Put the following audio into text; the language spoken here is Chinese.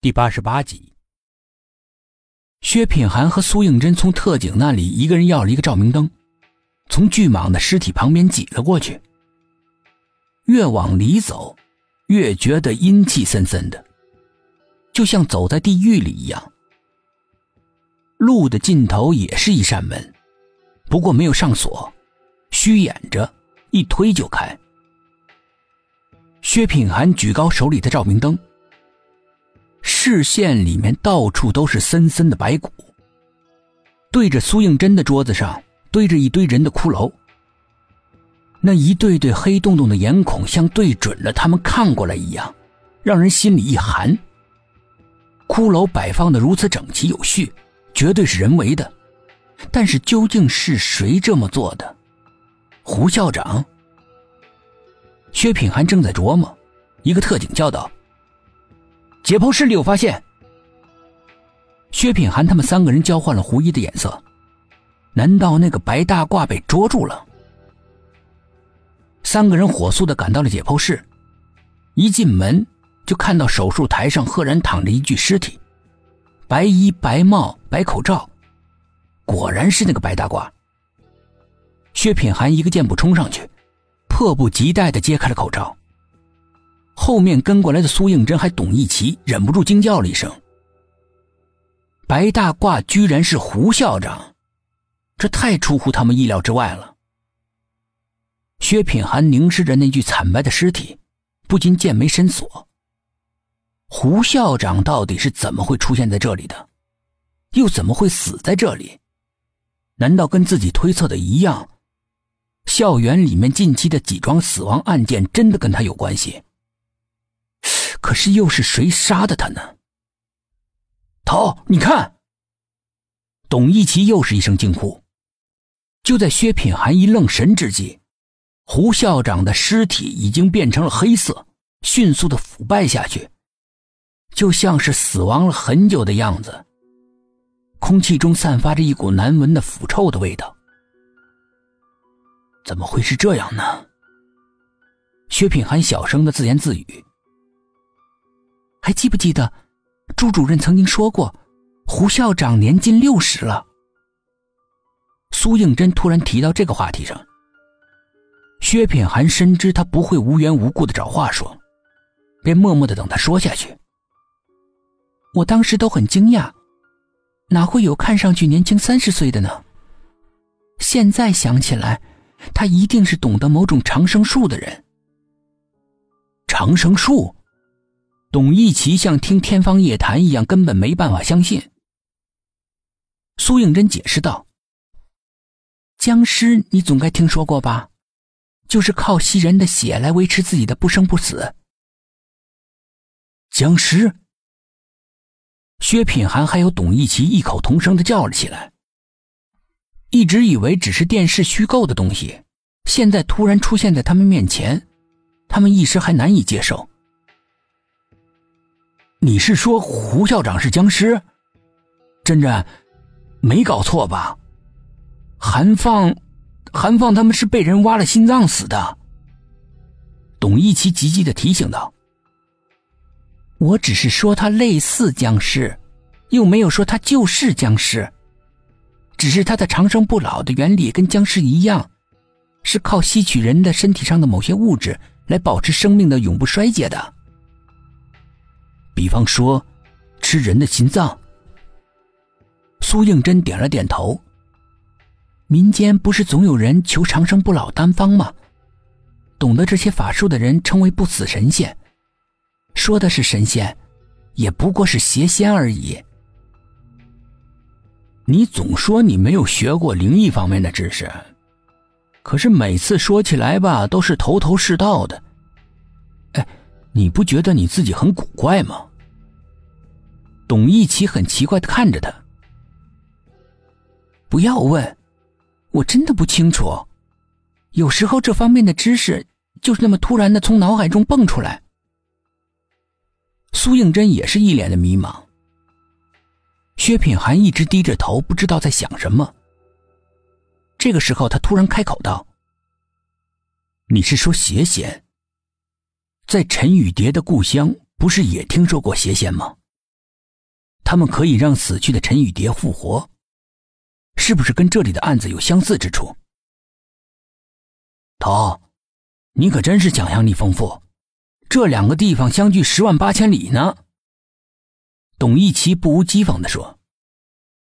第八十八集，薛品涵和苏应真从特警那里一个人要了一个照明灯，从巨蟒的尸体旁边挤了过去。越往里走，越觉得阴气森森的，就像走在地狱里一样。路的尽头也是一扇门，不过没有上锁，虚掩着，一推就开。薛品涵举高手里的照明灯。视线里面到处都是森森的白骨，对着苏应真的桌子上堆着一堆人的骷髅，那一对对黑洞洞的眼孔像对准了他们看过来一样，让人心里一寒。骷髅摆放的如此整齐有序，绝对是人为的，但是究竟是谁这么做的？胡校长？薛品涵正在琢磨，一个特警叫道。解剖室里有发现。薛品涵他们三个人交换了狐疑的眼色，难道那个白大褂被捉住了？三个人火速的赶到了解剖室，一进门就看到手术台上赫然躺着一具尸体，白衣白帽白口罩，果然是那个白大褂。薛品涵一个箭步冲上去，迫不及待的揭开了口罩。后面跟过来的苏应真还董一奇忍不住惊叫了一声：“白大褂居然是胡校长，这太出乎他们意料之外了。”薛品涵凝视着那具惨白的尸体，不禁剑眉深锁。胡校长到底是怎么会出现在这里的？又怎么会死在这里？难道跟自己推测的一样，校园里面近期的几桩死亡案件真的跟他有关系？可是又是谁杀的他呢？头，你看！董一奇又是一声惊呼。就在薛品涵一愣神之际，胡校长的尸体已经变成了黑色，迅速的腐败下去，就像是死亡了很久的样子。空气中散发着一股难闻的腐臭的味道。怎么会是这样呢？薛品涵小声的自言自语。还记不记得，朱主任曾经说过，胡校长年近六十了。苏应真突然提到这个话题上，薛品涵深知他不会无缘无故的找话说，便默默的等他说下去。我当时都很惊讶，哪会有看上去年轻三十岁的呢？现在想起来，他一定是懂得某种长生术的人。长生术。董一奇像听天方夜谭一样，根本没办法相信。苏应真解释道：“僵尸，你总该听说过吧？就是靠吸人的血来维持自己的不生不死。”僵尸。薛品涵还有董一奇异口同声的叫了起来。一直以为只是电视虚构的东西，现在突然出现在他们面前，他们一时还难以接受。你是说胡校长是僵尸？真真，没搞错吧？韩放，韩放他们是被人挖了心脏死的。董一奇急急的提醒道：“我只是说他类似僵尸，又没有说他就是僵尸。只是他的长生不老的原理跟僵尸一样，是靠吸取人的身体上的某些物质来保持生命的永不衰竭的。”比方说，吃人的心脏。苏应真点了点头。民间不是总有人求长生不老丹方吗？懂得这些法术的人称为不死神仙。说的是神仙，也不过是邪仙而已。你总说你没有学过灵异方面的知识，可是每次说起来吧，都是头头是道的。哎，你不觉得你自己很古怪吗？董一奇很奇怪的看着他。不要问，我真的不清楚。有时候这方面的知识就是那么突然的从脑海中蹦出来。苏应真也是一脸的迷茫。薛品涵一直低着头，不知道在想什么。这个时候，他突然开口道：“你是说邪仙？在陈雨蝶的故乡，不是也听说过邪仙吗？”他们可以让死去的陈雨蝶复活，是不是跟这里的案子有相似之处？头，你可真是想象力丰富，这两个地方相距十万八千里呢。董一奇不无讥讽地说。